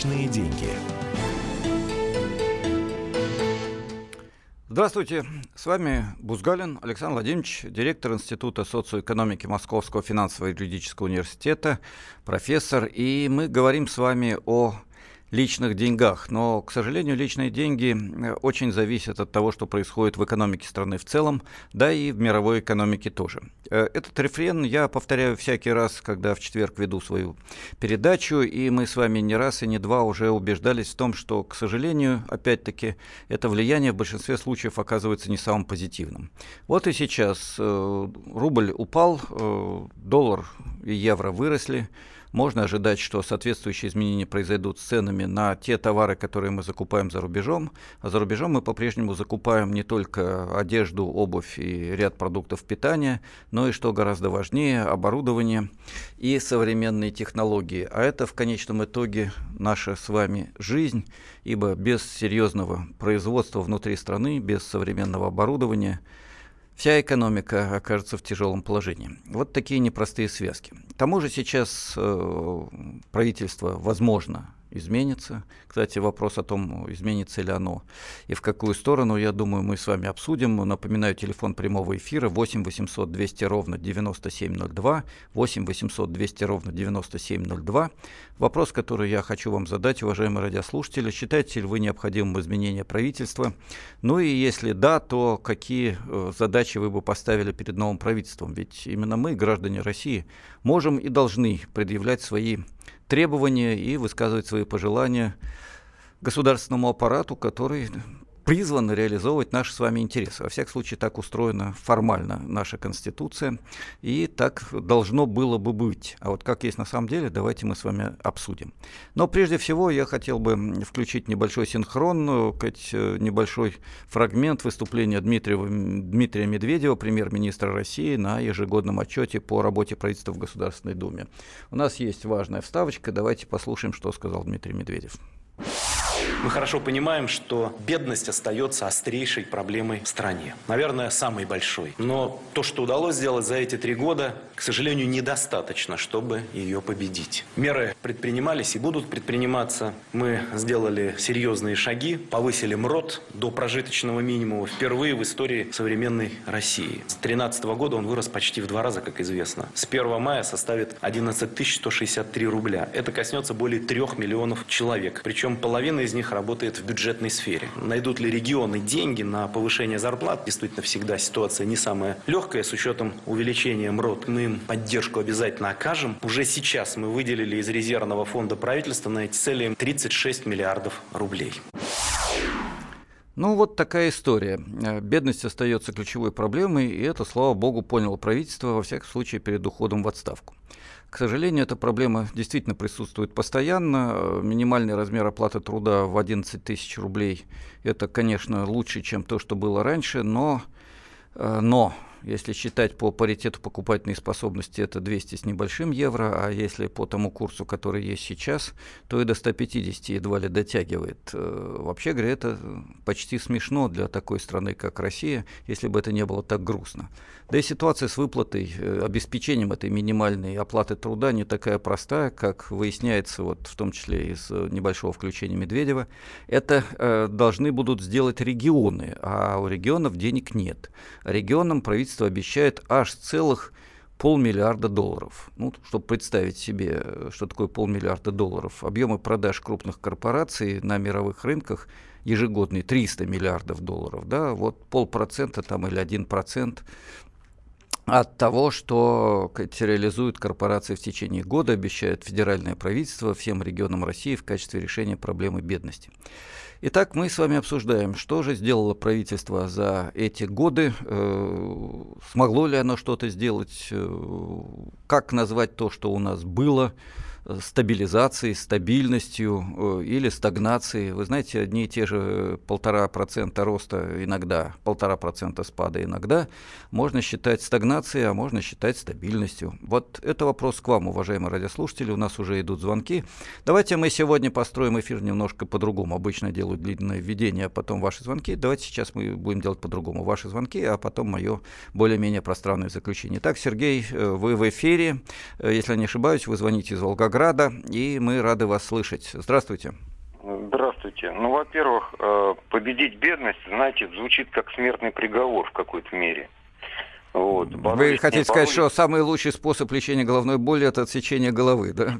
Личные деньги. Здравствуйте, с вами Бузгалин Александр Владимирович, директор Института социоэкономики Московского финансово-юридического университета, профессор, и мы говорим с вами о личных деньгах. Но, к сожалению, личные деньги э, очень зависят от того, что происходит в экономике страны в целом, да и в мировой экономике тоже. Э, этот рефрен я повторяю всякий раз, когда в четверг веду свою передачу, и мы с вами не раз и не два уже убеждались в том, что, к сожалению, опять-таки, это влияние в большинстве случаев оказывается не самым позитивным. Вот и сейчас э, рубль упал, доллар и евро выросли, можно ожидать, что соответствующие изменения произойдут с ценами на те товары, которые мы закупаем за рубежом. А за рубежом мы по-прежнему закупаем не только одежду, обувь и ряд продуктов питания, но и, что гораздо важнее, оборудование и современные технологии. А это в конечном итоге наша с вами жизнь, ибо без серьезного производства внутри страны, без современного оборудования – вся экономика окажется в тяжелом положении. Вот такие непростые связки. К тому же сейчас э, правительство, возможно, изменится. Кстати, вопрос о том, изменится ли оно и в какую сторону, я думаю, мы с вами обсудим. Напоминаю, телефон прямого эфира 8 800 200 ровно 9702, 8 800 200 ровно 9702. Вопрос, который я хочу вам задать, уважаемые радиослушатели, считаете ли вы необходимым изменение правительства? Ну и если да, то какие э, задачи вы бы поставили перед новым правительством? Ведь именно мы, граждане России, можем и должны предъявлять свои требования и высказывать свои пожелания государственному аппарату, который призван реализовывать наши с вами интересы. Во всяком случае, так устроена формально наша Конституция, и так должно было бы быть. А вот как есть на самом деле, давайте мы с вами обсудим. Но прежде всего я хотел бы включить небольшой синхрон, ну, небольшой фрагмент выступления Дмитрия, Дмитрия Медведева, премьер-министра России, на ежегодном отчете по работе правительства в Государственной Думе. У нас есть важная вставочка, давайте послушаем, что сказал Дмитрий Медведев. Мы хорошо понимаем, что бедность остается острейшей проблемой в стране. Наверное, самой большой. Но то, что удалось сделать за эти три года, к сожалению, недостаточно, чтобы ее победить. Меры предпринимались и будут предприниматься. Мы сделали серьезные шаги, повысили МРОД до прожиточного минимума впервые в истории современной России. С 2013 года он вырос почти в два раза, как известно. С 1 мая составит 11 163 рубля. Это коснется более 3 миллионов человек. Причем половина из них них работает в бюджетной сфере. Найдут ли регионы деньги на повышение зарплат? Действительно, всегда ситуация не самая легкая с учетом увеличения МРОД. Мы им поддержку обязательно окажем. Уже сейчас мы выделили из резервного фонда правительства на эти цели 36 миллиардов рублей. Ну вот такая история. Э, бедность остается ключевой проблемой, и это, слава богу, поняло правительство, во всяком случае, перед уходом в отставку. К сожалению, эта проблема действительно присутствует постоянно. Минимальный размер оплаты труда в 11 тысяч рублей – это, конечно, лучше, чем то, что было раньше, но, э, но если считать по паритету покупательной способности, это 200 с небольшим евро, а если по тому курсу, который есть сейчас, то и до 150 едва ли дотягивает. Э, вообще говоря, это почти смешно для такой страны, как Россия, если бы это не было так грустно. Да и ситуация с выплатой, э, обеспечением этой минимальной оплаты труда не такая простая, как выясняется, вот, в том числе из э, небольшого включения Медведева. Это э, должны будут сделать регионы, а у регионов денег нет. Регионам правительство правительство обещает аж целых полмиллиарда долларов. Ну, чтобы представить себе, что такое полмиллиарда долларов. Объемы продаж крупных корпораций на мировых рынках ежегодные 300 миллиардов долларов. Да? Вот полпроцента там или один процент от того, что реализуют корпорации в течение года, обещает федеральное правительство всем регионам России в качестве решения проблемы бедности. Итак, мы с вами обсуждаем, что же сделало правительство за эти годы, э, смогло ли оно что-то сделать, э, как назвать то, что у нас было, стабилизацией, стабильностью э, или стагнацией. Вы знаете, одни и те же полтора процента роста иногда, полтора процента спада иногда можно считать стагнацией, а можно считать стабильностью. Вот это вопрос к вам, уважаемые радиослушатели. У нас уже идут звонки. Давайте мы сегодня построим эфир немножко по-другому. Обычно делаю длинное введение, а потом ваши звонки. Давайте сейчас мы будем делать по-другому. Ваши звонки, а потом мое более-менее пространное заключение. Так, Сергей, э, вы в эфире. Э, если я не ошибаюсь, вы звоните из Волгограда Волгограда, и мы рады вас слышать. Здравствуйте. Здравствуйте. Ну, во-первых, э, победить бедность, знаете, звучит как смертный приговор в какой-то мере. Вот. Вы хотите сказать, что самый лучший способ лечения головной боли это отсечение головы, да?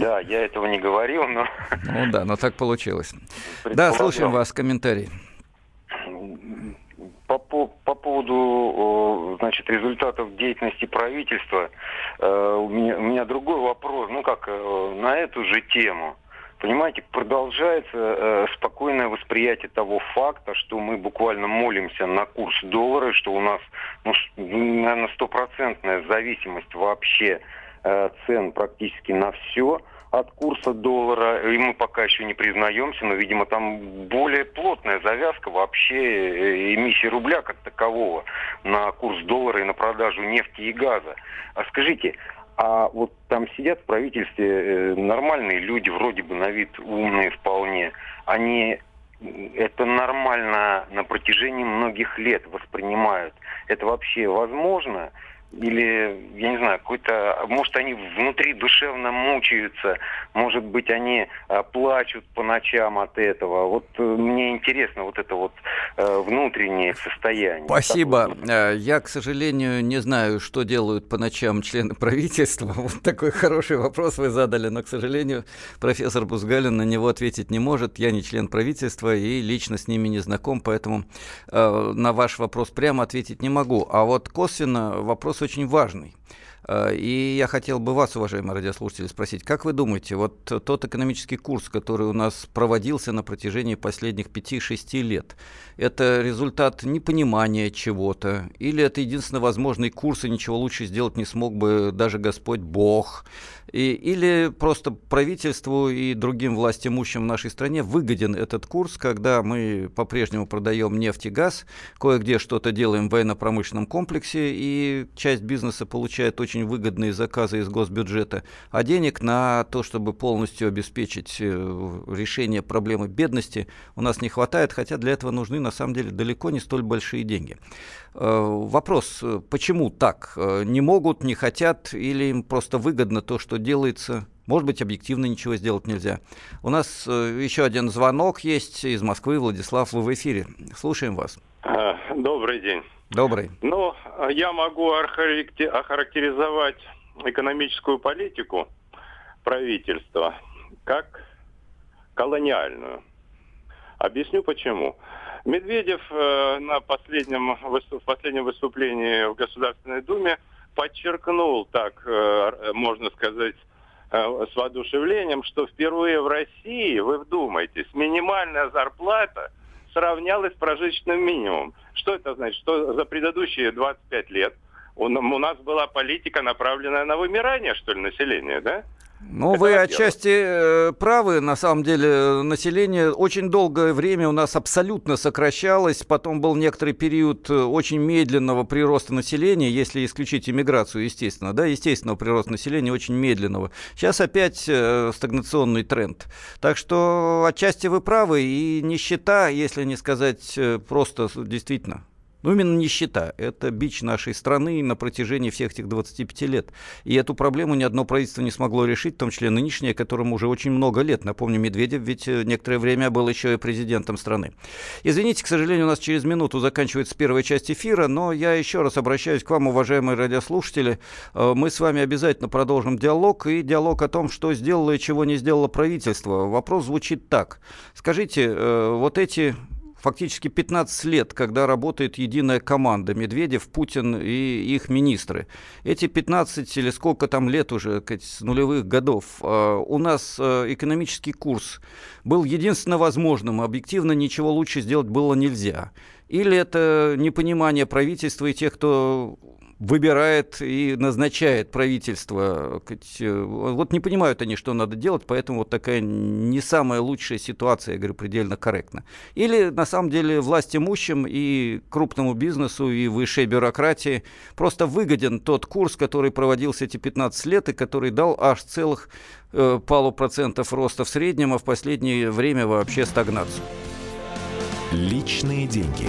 Да, я этого не говорил, но... Ну да, но так получилось. Да, слушаем вас, комментарий. По, по, по поводу значит, результатов деятельности правительства, э, у меня, у меня другой вопрос, ну как, э, на эту же тему – понимаете, продолжается э, спокойное восприятие того факта, что мы буквально молимся на курс доллара, что у нас, ну, наверное, стопроцентная зависимость вообще э, цен практически на все от курса доллара, и мы пока еще не признаемся, но, видимо, там более плотная завязка вообще э, эмиссии рубля как такового на курс доллара и на продажу нефти и газа. А скажите, а вот там сидят в правительстве э, нормальные люди, вроде бы на вид умные вполне. Они это нормально на протяжении многих лет воспринимают. Это вообще возможно? Или, я не знаю, какой-то, может, они внутри душевно мучаются, может быть, они а, плачут по ночам от этого. Вот э, мне интересно вот это вот а, внутреннее состояние. Спасибо. Такое. Я, к сожалению, не знаю, что делают по ночам члены правительства. Вот такой хороший вопрос вы задали, но, к сожалению, профессор Бузгалин на него ответить не может. Я не член правительства и лично с ними не знаком, поэтому э, на ваш вопрос прямо ответить не могу. А вот косвенно вопрос вопрос очень важный. Э, и я хотел бы вас, уважаемые радиослушатели, спросить, как вы думаете, вот тот экономический курс, который у нас проводился на протяжении последних 5-6 лет, это результат непонимания чего-то, или это единственно возможный курс, и ничего лучше сделать не смог бы даже Господь Бог, и, или просто правительству и другим властимущим в нашей стране выгоден этот курс, когда мы по-прежнему продаем нефть и газ, кое-где что-то делаем в военно-промышленном комплексе, и часть бизнеса получает очень выгодные заказы из госбюджета, а денег на то, чтобы полностью обеспечить э, решение проблемы бедности, у нас не хватает, хотя для этого нужны на самом деле далеко не столь большие деньги. Э, вопрос, э, почему так? Не могут, не хотят или им просто выгодно то, что делается? Может быть, объективно ничего сделать нельзя. У нас еще один звонок есть из Москвы. Владислав, вы в эфире. Слушаем вас. А, добрый день. Добрый. Ну, я могу охарактеризовать экономическую политику правительства как колониальную. Объясню почему. Медведев э, на последнем, в последнем выступлении в Государственной Думе подчеркнул, так э, можно сказать, э, с воодушевлением, что впервые в России, вы вдумайтесь, минимальная зарплата сравнялась с прожиточным минимумом. Что это значит? Что за предыдущие 25 лет у нас была политика, направленная на вымирание, что ли, населения, да? Ну, вы отчасти э, правы. На самом деле, население очень долгое время у нас абсолютно сокращалось. Потом был некоторый период э, очень медленного прироста населения, если исключить иммиграцию, естественно. Да, естественного прироста населения очень медленного. Сейчас опять э, стагнационный тренд. Так что отчасти вы правы. И нищета, если не сказать э, просто действительно ну, именно нищета. Это бич нашей страны на протяжении всех этих 25 лет. И эту проблему ни одно правительство не смогло решить, в том числе нынешнее, которому уже очень много лет. Напомню, Медведев ведь э, некоторое время был еще и президентом страны. Извините, к сожалению, у нас через минуту заканчивается первая часть эфира, но я еще раз обращаюсь к вам, уважаемые радиослушатели. Э, мы с вами обязательно продолжим диалог, и диалог о том, что сделало и чего не сделало правительство. Вопрос звучит так. Скажите, э, вот эти фактически 15 лет, когда работает единая команда Медведев, Путин и их министры. Эти 15 или сколько там лет уже, с нулевых годов, а, у нас а, экономический курс был единственно возможным, объективно ничего лучше сделать было нельзя. Или это непонимание правительства и тех, кто выбирает и назначает правительство. Вот не понимают они, что надо делать, поэтому вот такая не самая лучшая ситуация, я говорю, предельно корректно. Или на самом деле власть имущим и крупному бизнесу, и высшей бюрократии просто выгоден тот курс, который проводился эти 15 лет и который дал аж целых э, пару процентов роста в среднем, а в последнее время вообще стагнацию. Личные деньги.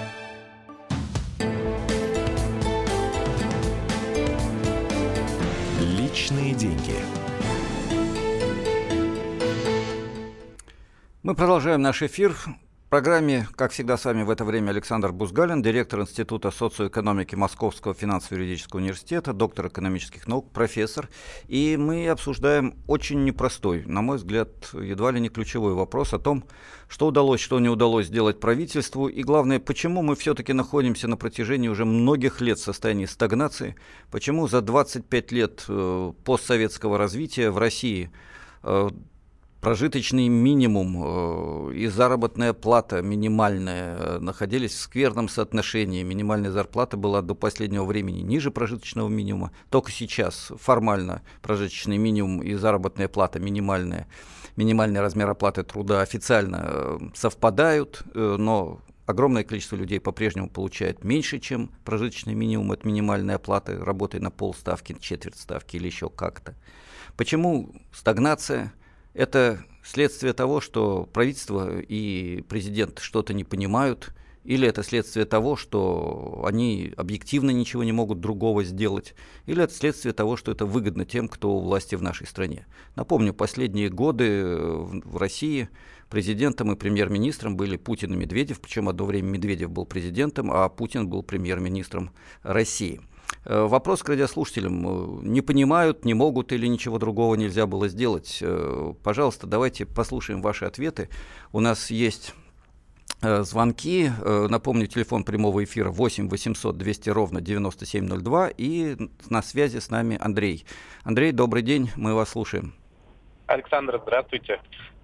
Личные деньги. Мы продолжаем наш эфир программе, как всегда, с вами в это время Александр Бузгалин, директор Института социоэкономики Московского финансово-юридического университета, доктор экономических наук, профессор. И мы обсуждаем очень непростой, на мой взгляд, едва ли не ключевой вопрос о том, что удалось, что не удалось сделать правительству, и главное, почему мы все-таки находимся на протяжении уже многих лет в состоянии стагнации, почему за 25 лет э, постсоветского развития в России э, прожиточный минимум э, и заработная плата минимальная э, находились в скверном соотношении. Минимальная зарплата была до последнего времени ниже прожиточного минимума. Только сейчас формально прожиточный минимум и заработная плата минимальная, минимальный размер оплаты труда официально э, совпадают, но огромное количество людей по-прежнему получает меньше, чем прожиточный минимум от минимальной оплаты, работая на полставки, четверть ставки или еще как-то. Почему стагнация? Это следствие того, что правительство и президент что-то не понимают, или это следствие того, что они объективно ничего не могут другого сделать, или это следствие того, что это выгодно тем, кто у власти в нашей стране. Напомню, последние годы в России президентом и премьер-министром были Путин и Медведев, причем одно время Медведев был президентом, а Путин был премьер-министром России. Э, вопрос к радиослушателям. Э, не понимают, не могут или ничего другого нельзя было сделать? Э, пожалуйста, давайте послушаем ваши ответы. У нас есть звонки. Напомню, телефон прямого эфира 8 800 200 ровно 9702. И на связи с нами Андрей. Андрей, добрый день, мы вас слушаем. Александр, здравствуйте.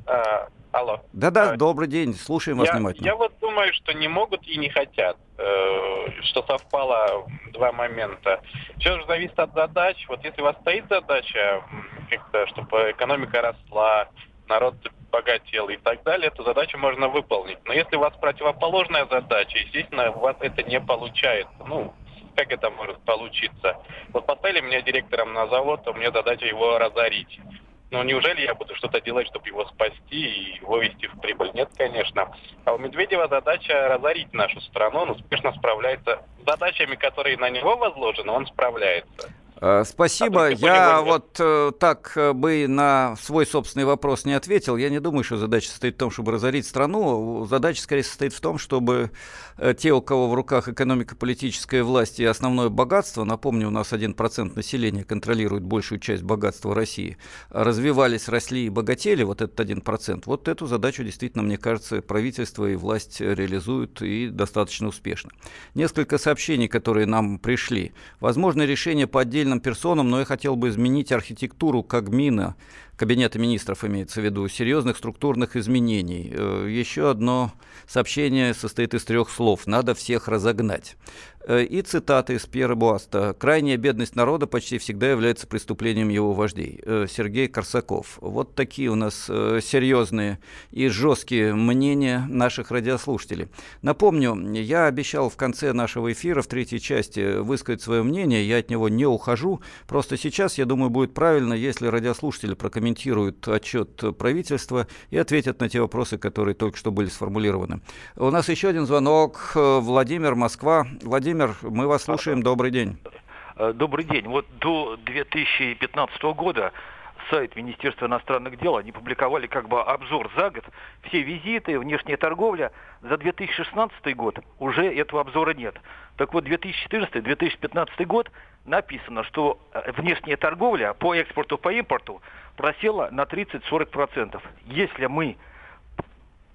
А, алло. Да-да, а, добрый день, слушаем вас я, внимательно. Я вот думаю, что не могут и не хотят, э, что совпало два момента. Все же зависит от задач. Вот если у вас стоит задача, как-то, чтобы экономика росла, народ богател и так далее, эту задачу можно выполнить. Но если у вас противоположная задача, естественно, у вас это не получается. Ну, как это может получиться? Вот поставили меня директором на завод, а у меня задача его разорить. Но неужели я буду что-то делать, чтобы его спасти и вывести в прибыль? Нет, конечно. А у Медведева задача разорить нашу страну. Он успешно справляется с задачами, которые на него возложены, он справляется. Э, спасибо. Я вот э, так э, бы на свой собственный вопрос не ответил. Я не думаю, что задача состоит в том, чтобы разорить страну. Задача скорее состоит в том, чтобы э, те, у кого в руках экономико-политическая власть и основное богатство, напомню, у нас 1% населения контролирует большую часть богатства России, развивались, росли и богатели, вот этот 1%. Вот эту задачу действительно, мне кажется, правительство и власть реализуют и достаточно успешно. Несколько сообщений, которые нам пришли. Возможно, решение по отдельным отдельным персонам, но я хотел бы изменить архитектуру Кабмина, Кабинета министров имеется в виду, серьезных структурных изменений. Э, еще одно сообщение состоит из трех слов «надо всех разогнать». Э, и цитаты из Пьера Буаста. «Крайняя бедность народа почти всегда является преступлением его вождей». Э, Сергей Корсаков. Вот такие у нас серьезные и жесткие мнения наших радиослушателей. Напомню, я обещал в конце нашего эфира, в третьей части, высказать свое мнение. Я от него не ухожу. Просто сейчас, я думаю, будет правильно, если радиослушатели прокомментируют отчет правительства и ответят на те вопросы, которые только что были сформулированы. У нас еще один звонок. Владимир, Москва. Владимир, мы вас слушаем. Добрый день. Добрый день. Вот до 2015 года сайт Министерства иностранных дел, они публиковали как бы обзор за год. Все визиты, внешняя торговля. За 2016 год уже этого обзора нет. Так вот, 2014-2015 год написано, что э, внешняя торговля по экспорту, по импорту просела на 30-40%. Если мы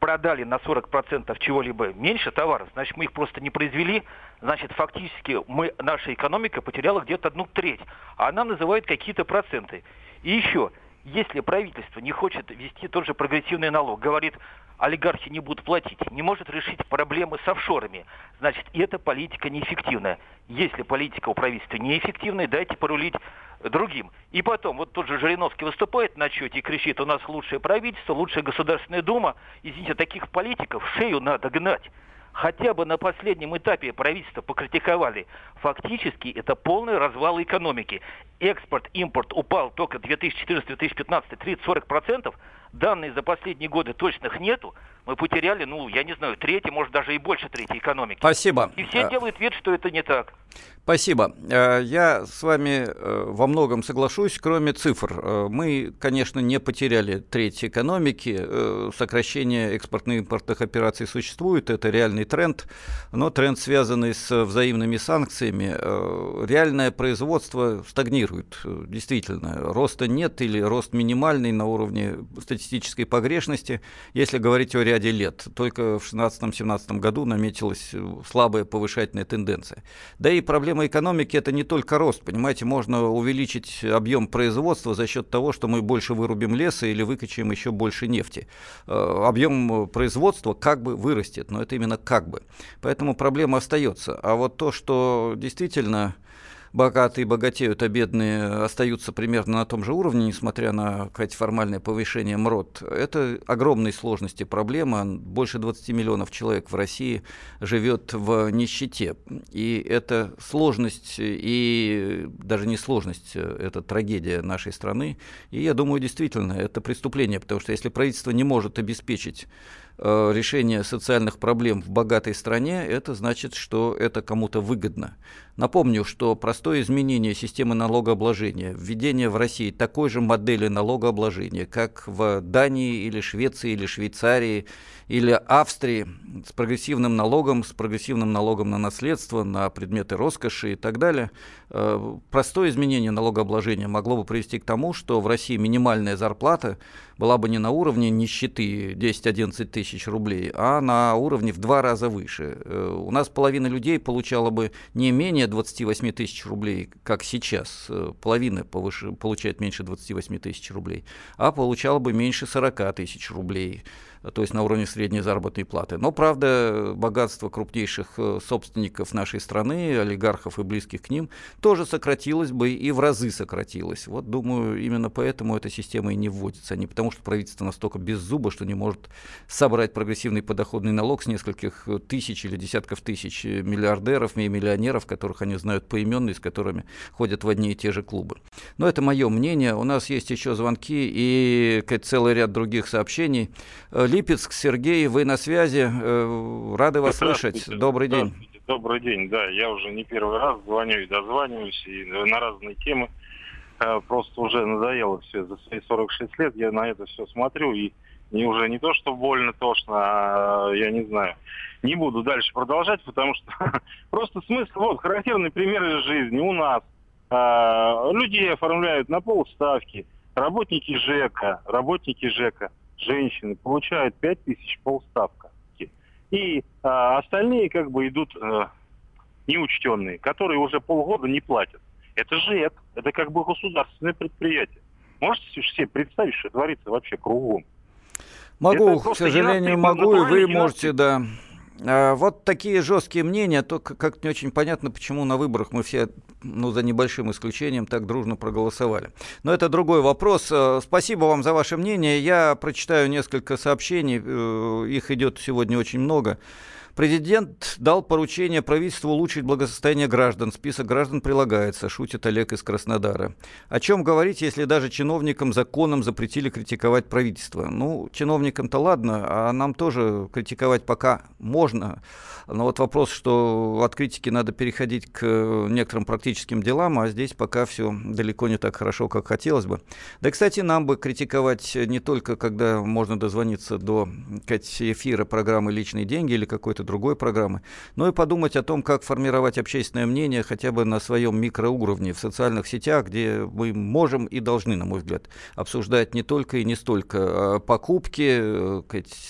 продали на 40% чего-либо меньше товаров, значит, мы их просто не произвели, значит, фактически мы, наша экономика потеряла где-то одну треть, а нам называют какие-то проценты. И еще, Если правительство не хочет ввести тот же прогрессивный налог, говорит, олигархи не будут платить, не может решить проблемы с офшорами, значит, эта политика неэффективная. Если политика у правительства неэффективная, дайте порулить другим. И потом, вот тот же Жириновский выступает на отчете и кричит, у нас лучшее правительство, лучшая Государственная Дума. Извините, таких политиков шею надо гнать хотя бы на последнем этапе правительство покритиковали. Фактически это полный развал экономики. Экспорт, импорт упал только 2014-2015 30-40%. Данные за последние годы точных нету. Мы потеряли, ну, я не знаю, третий, может, даже и больше третьей экономики. Спасибо. И все а... делают вид, что это не так. Спасибо. Э, я с вами э, во многом соглашусь, кроме цифр. Э, мы, конечно, не потеряли треть экономики. Сокращение экспортно-импортных операций существует, это реальный тренд, но тренд, связанный с взаимными санкциями. Реальное производство стагнирует, действительно. Роста нет или рост минимальный на уровне статистической погрешности, если говорить о ряде лет. Только в 2016-2017 году наметилась слабая повышательная тенденция. Да и проблема экономики это не только рост, понимаете, можно увеличить объем производства за счет того, что мы больше вырубим леса или выкачаем еще больше нефти. Э, объем производства как бы вырастет, но это именно как бы. Поэтому проблема остается. А вот то, что действительно богатые богатеют, а бедные остаются примерно на том же уровне, несмотря на какое-то формальное повышение МРОД. Это огромные сложности проблема. Больше 20 миллионов человек в России живет в нищете. И это сложность, и даже не сложность, это трагедия нашей страны. И я думаю, действительно, это преступление, потому что если правительство не может обеспечить Э, решение социальных проблем в богатой стране, это значит, что это кому-то выгодно. Напомню, что простое изменение системы налогообложения, введение в России такой же модели налогообложения, как в Дании или Швеции или Швейцарии или Австрии, с прогрессивным налогом, с прогрессивным налогом на наследство, на предметы роскоши и так далее, э, простое изменение налогообложения могло бы привести к тому, что в России минимальная зарплата была бы не на уровне нищеты 10-11 тысяч рублей, а на уровне в два раза выше. Э, у нас половина людей получала бы не менее 28 тысяч рублей, как сейчас, э, половина повыше, получает меньше 28 тысяч рублей, а получала бы меньше 40 тысяч рублей то есть на уровне средней заработной платы. Но, правда, богатство крупнейших э, собственников нашей страны, олигархов и близких к ним, тоже сократилось бы и в разы сократилось. Вот, думаю, именно поэтому эта система и не вводится, а не потому, что правительство настолько без зуба, что не может собрать прогрессивный подоходный налог с нескольких тысяч или десятков тысяч миллиардеров и миллионеров, которых они знают поименно и с которыми ходят в одни и те же клубы. Но это мое мнение. У нас есть еще звонки и целый ряд других сообщений. Э, Липецк, Сергей, вы на связи. Э, рады вас слышать. Добрый день. Добрый день, да. Я уже не первый раз звоню и дозваниваюсь и на разные темы. Э, просто уже надоело все. За свои 46 лет я на это все смотрю и не уже не то, что больно, тошно, а я не знаю. Не буду дальше продолжать, потому что просто смысл, вот, характерный пример из жизни у нас. А, людей оформляют на полставки, работники ЖЭКа, работники ЖЭКа – женщины получают 5 тысяч полставка. И а, остальные как бы идут а, неучтенные, которые уже полгода не платят. Это же это, это как бы государственное предприятие. Можете себе представить, что творится вообще кругом? Могу, к сожалению, могу, и вы можете, да. А, вот такие жесткие мнения, только как-то не очень понятно, почему на выборах мы все, ну, за небольшим исключением, так дружно проголосовали. Но это другой вопрос. А, спасибо вам за ваше мнение. Я прочитаю несколько сообщений, э, их идет сегодня очень много. Президент дал поручение правительству улучшить благосостояние граждан. Список граждан прилагается, шутит Олег из Краснодара. О чем говорить, если даже чиновникам законом запретили критиковать правительство? Ну, чиновникам-то ладно, а нам тоже критиковать пока можно. Но вот вопрос, что от критики надо переходить к некоторым практическим делам, а здесь пока все далеко не так хорошо, как хотелось бы. Да, кстати, нам бы критиковать не только, когда можно дозвониться до эфира программы «Личные деньги» или какой-то и другой программы, но и подумать о том, как формировать общественное мнение хотя бы на своем микроуровне в социальных сетях, где мы можем и должны, на мой взгляд, обсуждать не только и не столько а покупки,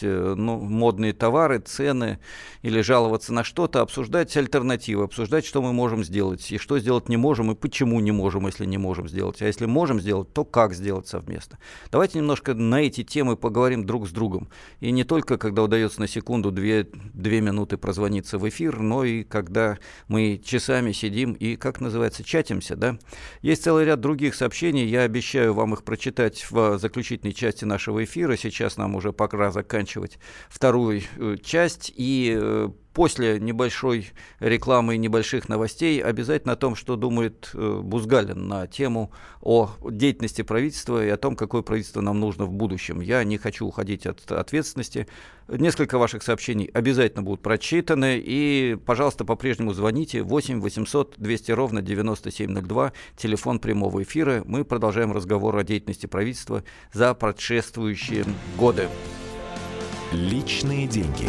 э, ну, модные товары, цены или жаловаться на что-то, обсуждать альтернативы, обсуждать, что мы можем сделать и что сделать не можем и почему не можем, если не можем сделать. А если можем сделать, то как сделать совместно. Давайте немножко на эти темы поговорим друг с другом. И не только, когда удается на секунду, две, две минуты прозвониться в эфир, но и когда мы часами сидим и, как называется, чатимся, да. Есть целый ряд других сообщений, я обещаю вам их прочитать в заключительной части нашего эфира. Сейчас нам уже пора заканчивать вторую э, часть, и э, после небольшой рекламы и небольших новостей обязательно о том, что думает э, Бузгалин на тему о деятельности правительства и о том, какое правительство нам нужно в будущем. Я не хочу уходить от ответственности. Несколько ваших сообщений обязательно будут прочитаны. И, пожалуйста, по-прежнему звоните 8 800 200 ровно 9702, телефон прямого эфира. Мы продолжаем разговор о деятельности правительства за предшествующие годы. Личные деньги.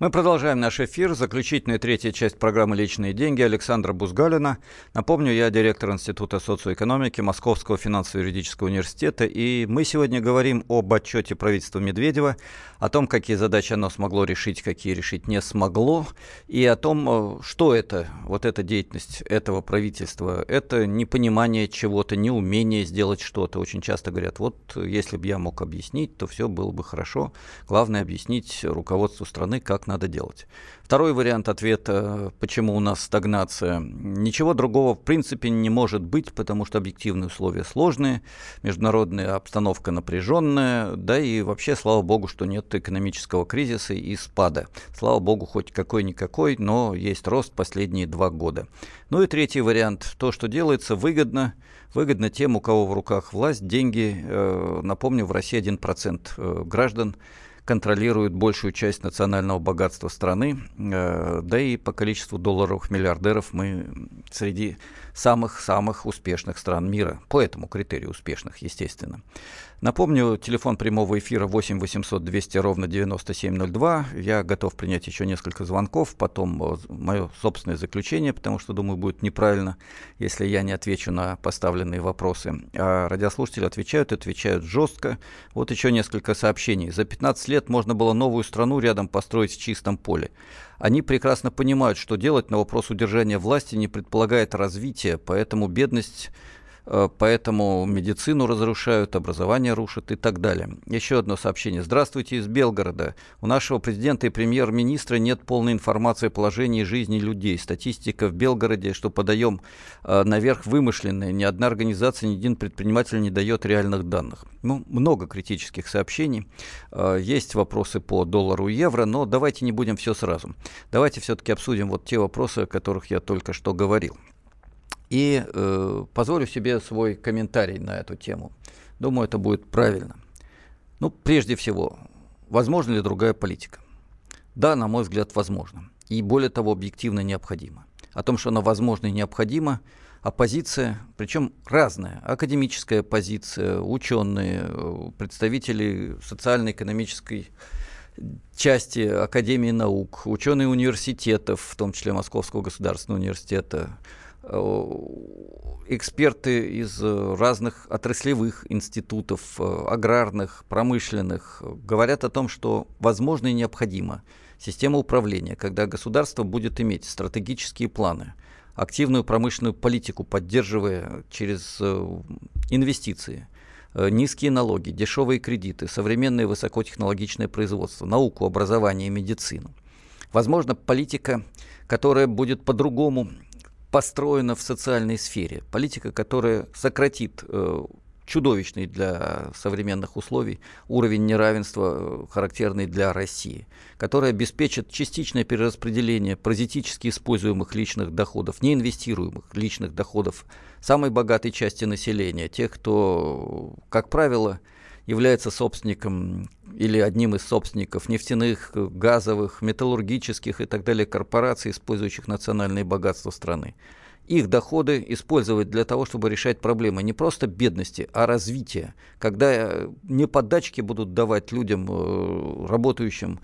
Мы продолжаем наш эфир. Заключительная третья часть программы «Личные деньги» Александра Бузгалина. Напомню, я директор Института социоэкономики Московского финансово-юридического университета. И мы сегодня говорим об отчете правительства Медведева, о том, какие задачи оно смогло решить, какие решить не смогло, и о том, э, что это, вот эта деятельность этого правительства. Это непонимание чего-то, неумение сделать что-то. Очень часто говорят, вот если бы я мог объяснить, то все было бы хорошо. Главное объяснить руководству страны, как надо делать. Второй вариант ответа, почему у нас стагнация. Ничего другого в принципе не может быть, потому что объективные условия сложные, международная обстановка напряженная, да и вообще, слава богу, что нет экономического кризиса и спада. Слава богу, хоть какой-никакой, но есть рост последние два года. Ну и третий вариант. То, что делается, выгодно. Выгодно тем, у кого в руках власть, деньги. Э, напомню, в России 1% э, граждан контролируют большую часть национального богатства страны, э, да и по количеству долларовых миллиардеров мы среди самых-самых успешных стран мира, по этому критерию успешных, естественно. Напомню, телефон прямого эфира 8 800 200 ровно 9702. Я готов принять еще несколько звонков, потом э, мое собственное заключение, потому что, думаю, будет неправильно, если я не отвечу на поставленные вопросы. А радиослушатели отвечают, отвечают жестко. Вот еще несколько сообщений. За 15 лет можно было новую страну рядом построить в чистом поле. Они прекрасно понимают, что делать, но вопрос удержания власти не предполагает развития, поэтому бедность поэтому медицину разрушают, образование рушат и так далее. Еще одно сообщение. Здравствуйте из Белгорода. У нашего президента и премьер-министра нет полной информации о положении жизни людей. Статистика в Белгороде, что подаем э, наверх вымышленная. Ни одна организация, ни один предприниматель не дает реальных данных. Ну, много критических сообщений. Э, есть вопросы по доллару и евро, но давайте не будем все сразу. Давайте все-таки обсудим вот те вопросы, о которых я только что говорил. И э, позволю себе свой комментарий на эту тему. Думаю, это будет правильно. Ну, прежде всего, возможна ли другая политика? Да, на мой взгляд, возможно. И более того, объективно необходимо. О том, что она возможна и необходима, оппозиция, причем разная, академическая оппозиция, ученые, представители социально-экономической части Академии наук, ученые университетов, в том числе Московского государственного университета, эксперты из э, разных отраслевых институтов, э, аграрных, промышленных, говорят о том, что возможно и необходимо система управления, когда государство будет иметь стратегические планы, активную промышленную политику, поддерживая через инвестиции, низкие налоги, дешевые кредиты, современное высокотехнологичное производство, науку, образование и медицину – Возможно, политика, которая будет по-другому построена в социальной сфере. Политика, которая сократит э, чудовищный для современных условий уровень неравенства, э, характерный для России, который обеспечит частичное перераспределение паразитически используемых личных доходов, неинвестируемых личных доходов самой богатой части населения, тех, кто, как правило, является собственником или одним из собственников нефтяных, газовых, металлургических и так далее корпораций, использующих национальные богатства страны их доходы использовать для того, чтобы решать проблемы не просто бедности, а развития. Когда э, не подачки будут давать людям, э, работающим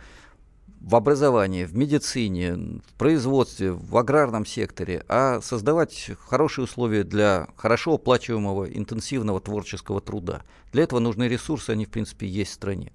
в образовании, в медицине, в производстве, в аграрном секторе, а создавать хорошие условия для хорошо оплачиваемого интенсивного творческого труда. Для этого нужны ресурсы, они в принципе есть в стране.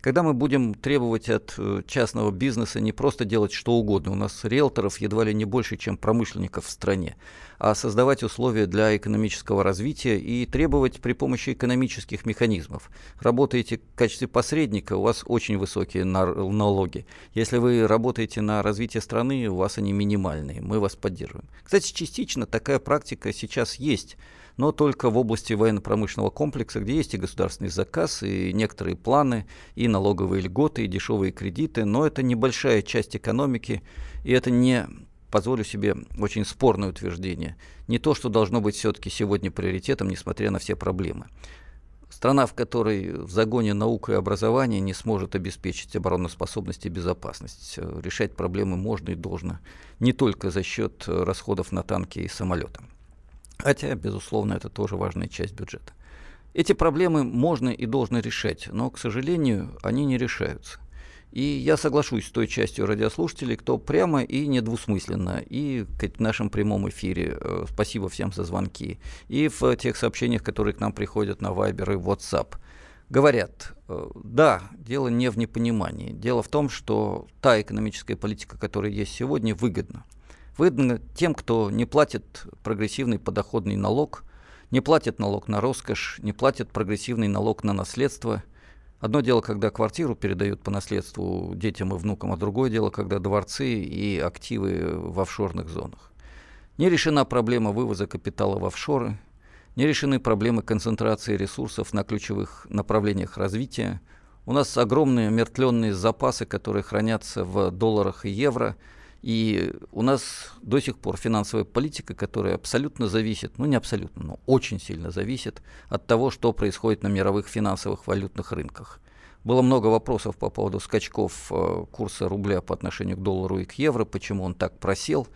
Когда мы будем требовать от э, частного бизнеса не просто делать что угодно, у нас риэлторов едва ли не больше, чем промышленников в стране, а создавать условия для экономического развития и требовать при помощи экономических механизмов. Работаете в качестве посредника, у вас очень высокие налоги. Если вы работаете на развитие страны, у вас они минимальные. Мы вас поддерживаем. Кстати, частично такая практика сейчас есть но только в области военно-промышленного комплекса, где есть и государственный заказ, и некоторые планы, и налоговые льготы, и дешевые кредиты, но это небольшая часть экономики, и это не позволю себе очень спорное утверждение. Не то, что должно быть все-таки сегодня приоритетом, несмотря на все проблемы. Страна, в которой в загоне наука и образования не сможет обеспечить обороноспособность и безопасность. Решать проблемы можно и должно не только за счет расходов на танки и самолеты. Хотя, безусловно, это тоже важная часть бюджета. Эти проблемы можно и должны решать, но, к сожалению, они не решаются. И я соглашусь с той частью радиослушателей, кто прямо и недвусмысленно, и в нашем прямом эфире, э, спасибо всем за звонки, и в тех сообщениях, которые к нам приходят на Viber и WhatsApp, говорят, э, да, дело не в непонимании, дело в том, что та экономическая политика, которая есть сегодня, выгодна. Выгодно тем, кто не платит прогрессивный подоходный налог, не платит налог на роскошь, не платит прогрессивный налог на наследство. Одно дело, когда квартиру передают по наследству детям и внукам, а другое дело, когда дворцы и активы в офшорных зонах. Не решена проблема вывоза капитала в офшоры, не решены проблемы концентрации ресурсов на ключевых направлениях развития. У нас огромные мертвленные запасы, которые хранятся в долларах и евро – и у нас до сих пор финансовая политика, которая абсолютно зависит, ну не абсолютно, но очень сильно зависит от того, что происходит на мировых финансовых валютных рынках. Было много вопросов по поводу скачков э, курса рубля по отношению к доллару и к евро, почему он так просел.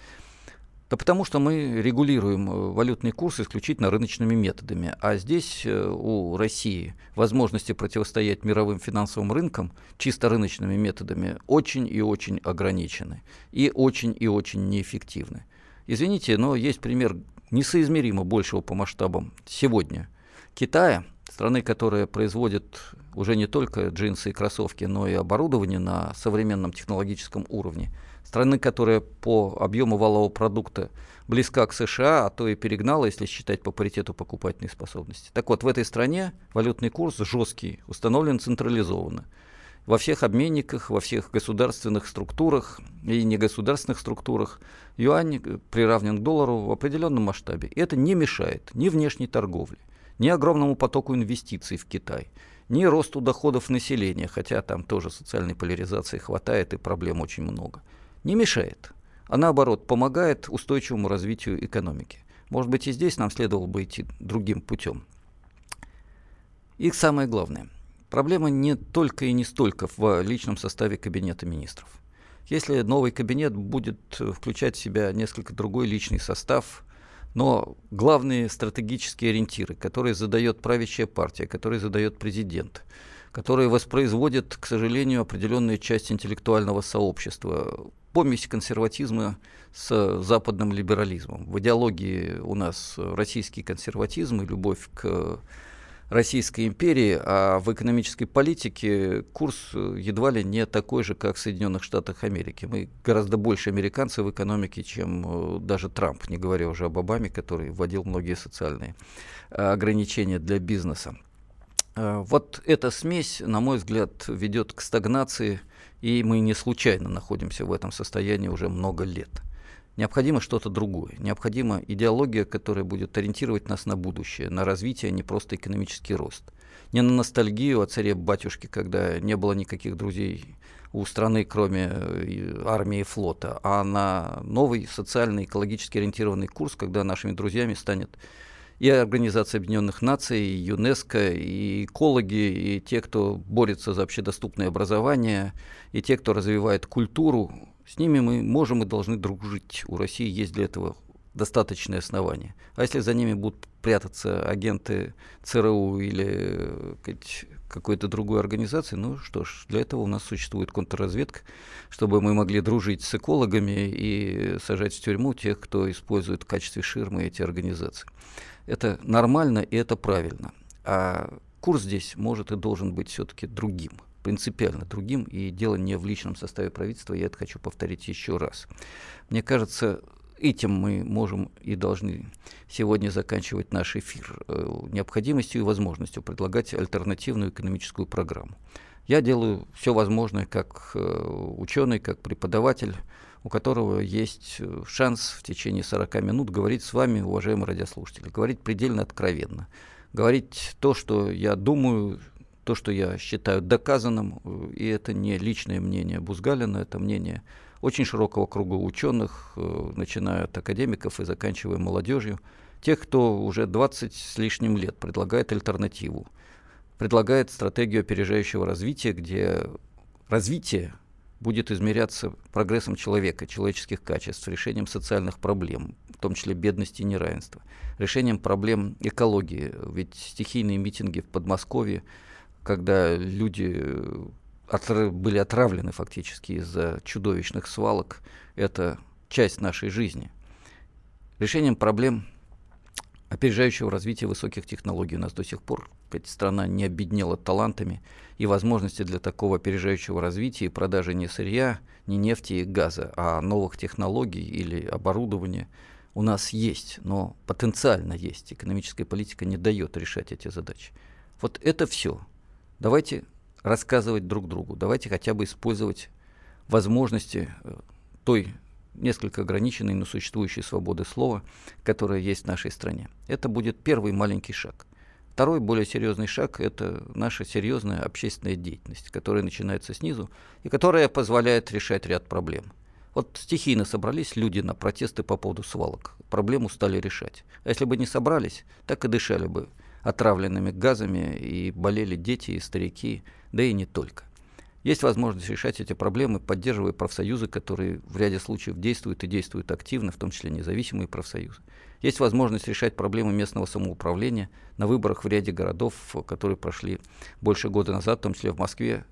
Да потому что мы регулируем э, валютный курс исключительно рыночными методами. А здесь э, у России возможности противостоять мировым финансовым рынкам чисто рыночными методами очень и очень ограничены. И очень и очень неэффективны. Извините, но есть пример несоизмеримо большего по масштабам сегодня. Китая, страны, которая производит уже не только джинсы и кроссовки, но и оборудование на современном технологическом уровне – страны, которая по объему валового продукта близка к США, а то и перегнала, если считать по паритету покупательной способности. Так вот, в этой стране валютный курс жесткий, установлен централизованно. Во всех обменниках, во всех государственных структурах и негосударственных структурах юань приравнен к доллару в определенном масштабе. И это не мешает ни внешней торговле, ни огромному потоку инвестиций в Китай, ни росту доходов населения, хотя там тоже социальной поляризации хватает и проблем очень много не мешает, а наоборот помогает устойчивому развитию экономики. Может быть, и здесь нам следовало бы идти другим путем. И самое главное, проблема не только и не столько в личном составе кабинета министров. Если новый кабинет будет включать в себя несколько другой личный состав, но главные стратегические ориентиры, которые задает правящая партия, которые задает президент, которые воспроизводят, к сожалению, определенную часть интеллектуального сообщества, помесь консерватизма с западным либерализмом. В идеологии у нас российский консерватизм и любовь к Российской империи, а в экономической политике курс едва ли не такой же, как в Соединенных Штатах Америки. Мы гораздо больше американцы в экономике, чем э, даже Трамп, не говоря уже об Обаме, который вводил многие социальные э, ограничения для бизнеса. Э, вот эта смесь, на мой взгляд, ведет к стагнации, и мы не случайно находимся в этом состоянии уже много лет. Необходимо что-то другое. Необходима идеология, которая будет ориентировать нас на будущее, на развитие, а не просто экономический рост. Не на ностальгию о царе-батюшке, когда не было никаких друзей у страны, кроме э, армии и флота, а на новый социально-экологически ориентированный курс, когда нашими друзьями станет и Организация Объединенных Наций, и ЮНЕСКО, и экологи, и те, кто борется за общедоступное образование, и те, кто развивает культуру, с ними мы можем и должны дружить. У России есть для этого достаточные основания. А если за ними будут прятаться агенты ЦРУ или какой-то другой организации, ну что ж, для этого у нас существует контрразведка, чтобы мы могли дружить с экологами и сажать в тюрьму тех, кто использует в качестве ширмы эти организации. Это нормально и это правильно. А курс здесь может и должен быть все-таки другим, принципиально другим, и дело не в личном составе правительства, я это хочу повторить еще раз. Мне кажется, этим мы можем и должны сегодня заканчивать наш эфир, э, необходимостью и возможностью предлагать альтернативную экономическую программу. Я делаю все возможное как э, ученый, как преподаватель, у которого есть э, шанс в течение 40 минут говорить с вами, уважаемые радиослушатели, говорить предельно откровенно, говорить то, что я думаю, то, что я считаю доказанным, э, и это не личное мнение Бузгалина, это мнение очень широкого круга ученых, э, начиная от академиков и заканчивая молодежью, тех, кто уже 20 с лишним лет предлагает альтернативу, предлагает стратегию опережающего развития, где развитие будет измеряться прогрессом человека, человеческих качеств, решением социальных проблем, в том числе бедности и неравенства, решением проблем экологии. Ведь стихийные митинги в Подмосковье, когда люди э, были отравлены фактически из-за чудовищных свалок, это часть нашей жизни. Решением проблем опережающего развития высоких технологий у нас до сих пор сказать, страна не обеднела талантами, и возможности для такого опережающего развития и продажи не сырья, не нефти и газа, а новых технологий или оборудования у нас есть, но потенциально есть. Экономическая политика не дает решать эти задачи. Вот это все. Давайте рассказывать друг другу, давайте хотя бы использовать возможности э, той несколько ограниченной, но существующей свободы слова, которая есть в нашей стране. Это будет первый маленький шаг. Второй, более серьезный шаг – это наша серьезная общественная деятельность, которая начинается снизу и которая позволяет решать ряд проблем. Вот стихийно собрались люди на протесты по поводу свалок. Проблему стали решать. А если бы не собрались, так и дышали бы отравленными газами, и болели дети и старики, да и не только. Есть возможность решать эти проблемы, поддерживая профсоюзы, которые в ряде случаев действуют и действуют активно, в том числе независимые профсоюзы. Есть возможность решать проблемы местного самоуправления на выборах в ряде городов, которые прошли больше года назад, в том числе в Москве.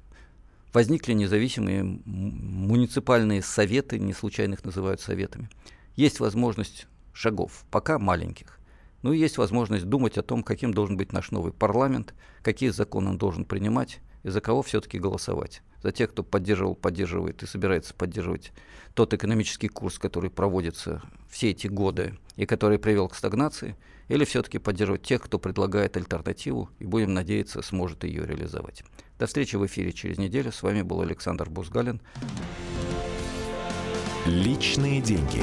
Возникли независимые муниципальные советы, не случайно их называют советами. Есть возможность шагов, пока маленьких. Ну и есть возможность думать о том, каким должен быть наш новый парламент, какие законы он должен принимать, и за кого все-таки голосовать. За тех, кто поддерживал, поддерживает и собирается поддерживать тот экономический курс, который проводится все эти годы и который привел к стагнации, или все-таки поддерживать тех, кто предлагает альтернативу и, будем надеяться, сможет ее реализовать. До встречи в эфире через неделю. С вами был Александр Бузгалин. Личные деньги.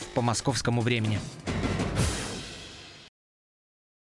часов по московскому времени.